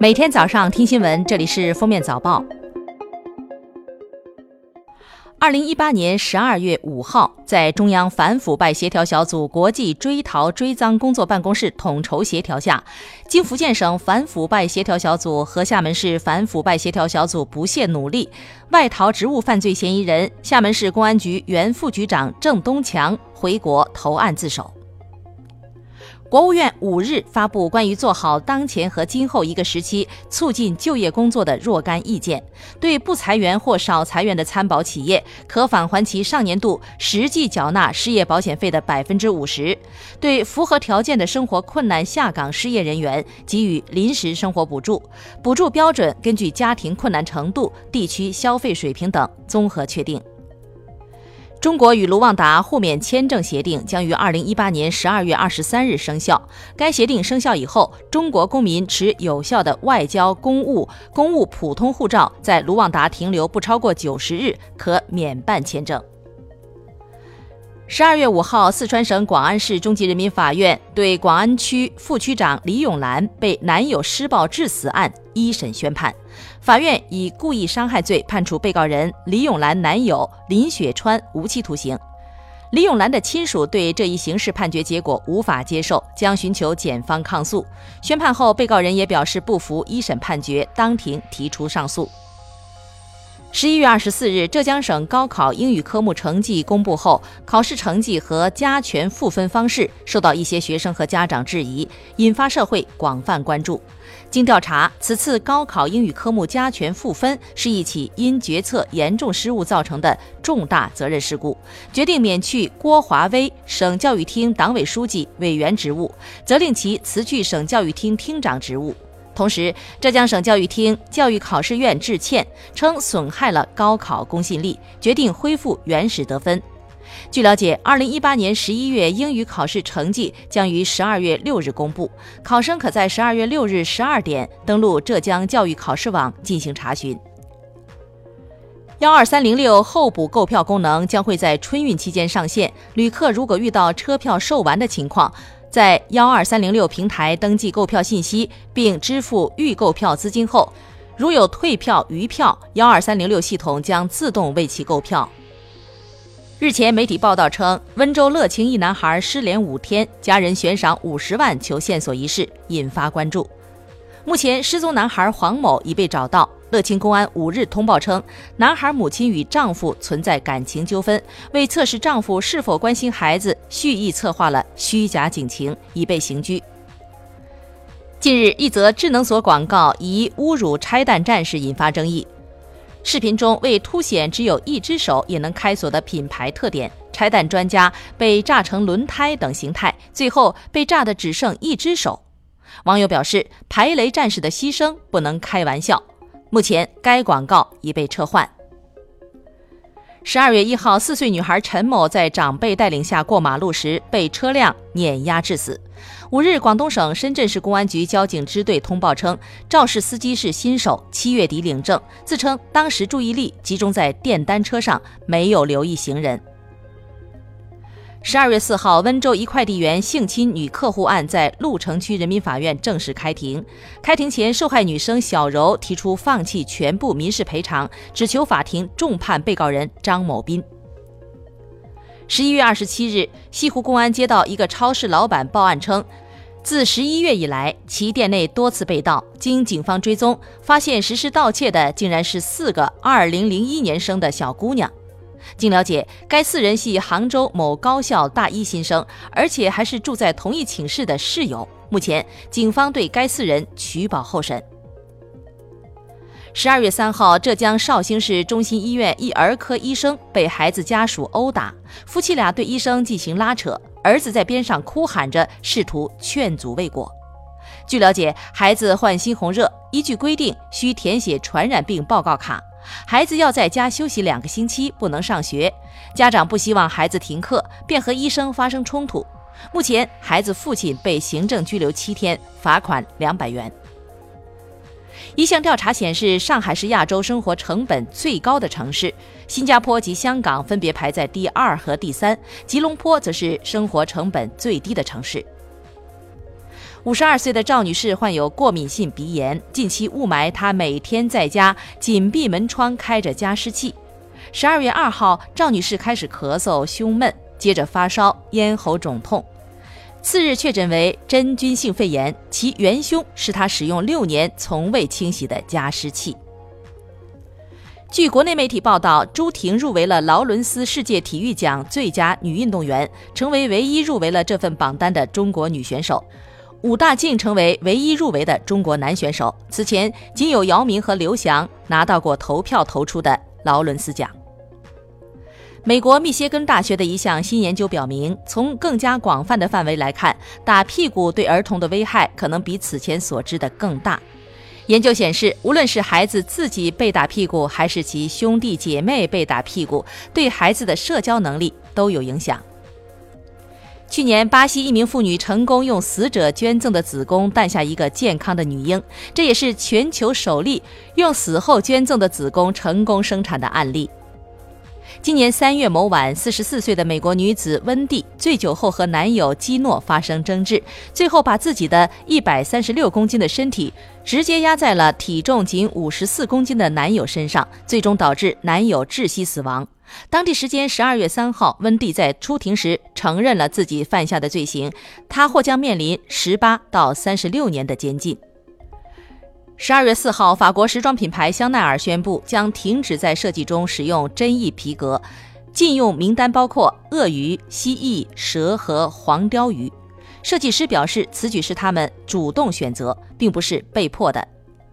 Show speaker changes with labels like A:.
A: 每天早上听新闻，这里是封面早报。二零一八年十二月五号，在中央反腐败协调小组国际追逃追赃工作办公室统筹协调下，经福建省反腐败协调小组和厦门市反腐败协调小组不懈努力，外逃职务犯罪嫌疑人厦门市公安局原副局长郑东强回国投案自首。国务院五日发布关于做好当前和今后一个时期促进就业工作的若干意见，对不裁员或少裁员的参保企业，可返还其上年度实际缴纳失业保险费的百分之五十；对符合条件的生活困难下岗失业人员给予临时生活补助，补助标准根据家庭困难程度、地区消费水平等综合确定。中国与卢旺达互免签证协定将于二零一八年十二月二十三日生效。该协定生效以后，中国公民持有效的外交、公务、公务普通护照，在卢旺达停留不超过九十日，可免办签证。十二月五号，四川省广安市中级人民法院对广安区副区长李永兰被男友施暴致死案一审宣判，法院以故意伤害罪判处被告人李永兰男友林雪川无期徒刑。李永兰的亲属对这一刑事判决结果无法接受，将寻求检方抗诉。宣判后，被告人也表示不服一审判决，当庭提出上诉。十一月二十四日，浙江省高考英语科目成绩公布后，考试成绩和加权赋分方式受到一些学生和家长质疑，引发社会广泛关注。经调查，此次高考英语科目加权赋分是一起因决策严重失误造成的重大责任事故，决定免去郭华威省教育厅党委书记、委员职务，责令其辞去省教育厅厅长职务。同时，浙江省教育厅、教育考试院致歉，称损害了高考公信力，决定恢复原始得分。据了解，二零一八年十一月英语考试成绩将于十二月六日公布，考生可在十二月六日十二点登录浙江教育考试网进行查询。幺二三零六候补购票功能将会在春运期间上线，旅客如果遇到车票售完的情况，在幺二三零六平台登记购票信息，并支付预购票资金后，如有退票余票，幺二三零六系统将自动为其购票。日前，媒体报道称，温州乐清一男孩失联五天，家人悬赏五十万求线索一事引发关注。目前，失踪男孩黄某已被找到。乐清公安五日通报称，男孩母亲与丈夫存在感情纠纷，为测试丈夫是否关心孩子，蓄意策划了虚假警情，已被刑拘。近日，一则智能锁广告疑侮辱拆弹战士引发争议。视频中，为凸显只有一只手也能开锁的品牌特点，拆弹专家被炸成轮胎等形态，最后被炸得只剩一只手。网友表示，排雷战士的牺牲不能开玩笑。目前，该广告已被撤换。十二月一号，四岁女孩陈某在长辈带领下过马路时被车辆碾压致死。五日，广东省深圳市公安局交警支队通报称，肇事司机是新手，七月底领证，自称当时注意力集中在电单车上，没有留意行人。十二月四号，温州一快递员性侵女客户案在鹿城区人民法院正式开庭。开庭前，受害女生小柔提出放弃全部民事赔偿，只求法庭重判被告人张某斌。十一月二十七日，西湖公安接到一个超市老板报案称，自十一月以来，其店内多次被盗。经警方追踪，发现实施盗窃的竟然是四个二零零一年生的小姑娘。经了解，该四人系杭州某高校大一新生，而且还是住在同一寝室的室友。目前，警方对该四人取保候审。十二月三号，浙江绍兴市中心医院一儿科医生被孩子家属殴打，夫妻俩对医生进行拉扯，儿子在边上哭喊着，试图劝阻未果。据了解，孩子患猩红热，依据规定需填写传染病报告卡。孩子要在家休息两个星期，不能上学。家长不希望孩子停课，便和医生发生冲突。目前，孩子父亲被行政拘留七天，罚款两百元。一项调查显示，上海是亚洲生活成本最高的城市，新加坡及香港分别排在第二和第三，吉隆坡则是生活成本最低的城市。五十二岁的赵女士患有过敏性鼻炎，近期雾霾，她每天在家紧闭门窗，开着加湿器。十二月二号，赵女士开始咳嗽、胸闷，接着发烧、咽喉肿痛，次日确诊为真菌性肺炎，其元凶是她使用六年从未清洗的加湿器。据国内媒体报道，朱婷入围了劳伦斯世界体育奖最佳女运动员，成为唯一入围了这份榜单的中国女选手。武大靖成为唯一入围的中国男选手。此前，仅有姚明和刘翔拿到过投票投出的劳伦斯奖。美国密歇根大学的一项新研究表明，从更加广泛的范围来看，打屁股对儿童的危害可能比此前所知的更大。研究显示，无论是孩子自己被打屁股，还是其兄弟姐妹被打屁股，对孩子的社交能力都有影响。去年，巴西一名妇女成功用死者捐赠的子宫诞下一个健康的女婴，这也是全球首例用死后捐赠的子宫成功生产的案例。今年三月某晚，四十四岁的美国女子温蒂醉酒后和男友基诺发生争执，最后把自己的一百三十六公斤的身体直接压在了体重仅五十四公斤的男友身上，最终导致男友窒息死亡。当地时间十二月三号，温蒂在出庭时承认了自己犯下的罪行，他或将面临十八到三十六年的监禁。十二月四号，法国时装品牌香奈儿宣布将停止在设计中使用真意皮革，禁用名单包括鳄鱼、蜥蜴、蛇和黄貂鱼。设计师表示，此举是他们主动选择，并不是被迫的。